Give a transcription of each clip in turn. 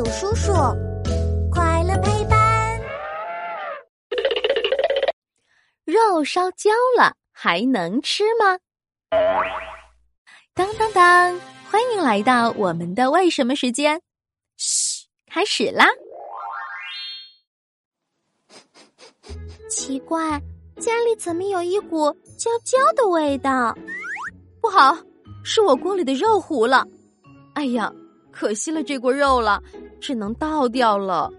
有叔叔，快乐陪伴。肉烧焦了还能吃吗？当当当！欢迎来到我们的为什么时间。嘘，开始啦！奇怪，家里怎么有一股焦焦的味道？不好，是我锅里的肉糊了。哎呀，可惜了这锅肉了，只能倒掉了。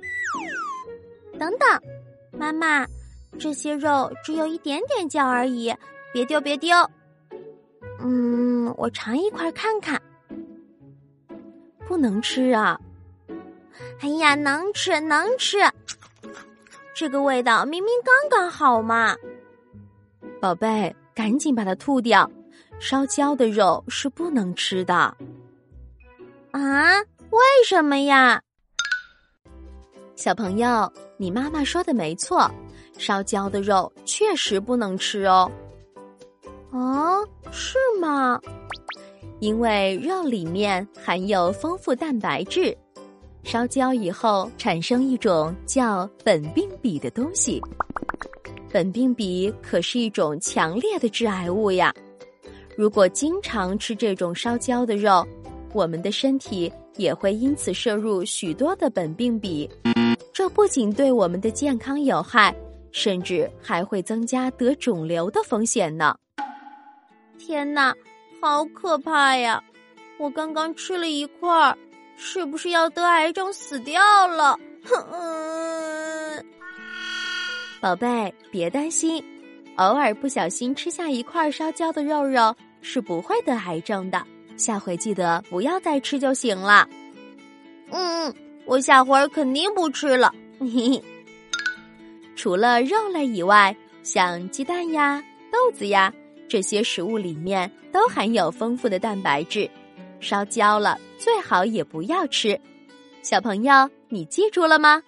等等，妈妈，这些肉只有一点点焦而已，别丢，别丢。嗯，我尝一块看看。不能吃啊！哎呀，能吃能吃，这个味道明明刚刚好嘛！宝贝，赶紧把它吐掉，烧焦的肉是不能吃的。啊？为什么呀？小朋友，你妈妈说的没错，烧焦的肉确实不能吃哦。哦，是吗？因为肉里面含有丰富蛋白质，烧焦以后产生一种叫苯并芘的东西。苯并芘可是一种强烈的致癌物呀！如果经常吃这种烧焦的肉，我们的身体也会因此摄入许多的苯并芘，这不仅对我们的健康有害，甚至还会增加得肿瘤的风险呢！天哪！好可怕呀！我刚刚吃了一块儿，是不是要得癌症死掉了？哼！宝贝，别担心，偶尔不小心吃下一块烧焦的肉肉是不会得癌症的。下回记得不要再吃就行了。嗯，我下回肯定不吃了。嘿嘿。除了肉类以外，像鸡蛋呀、豆子呀。这些食物里面都含有丰富的蛋白质，烧焦了最好也不要吃。小朋友，你记住了吗？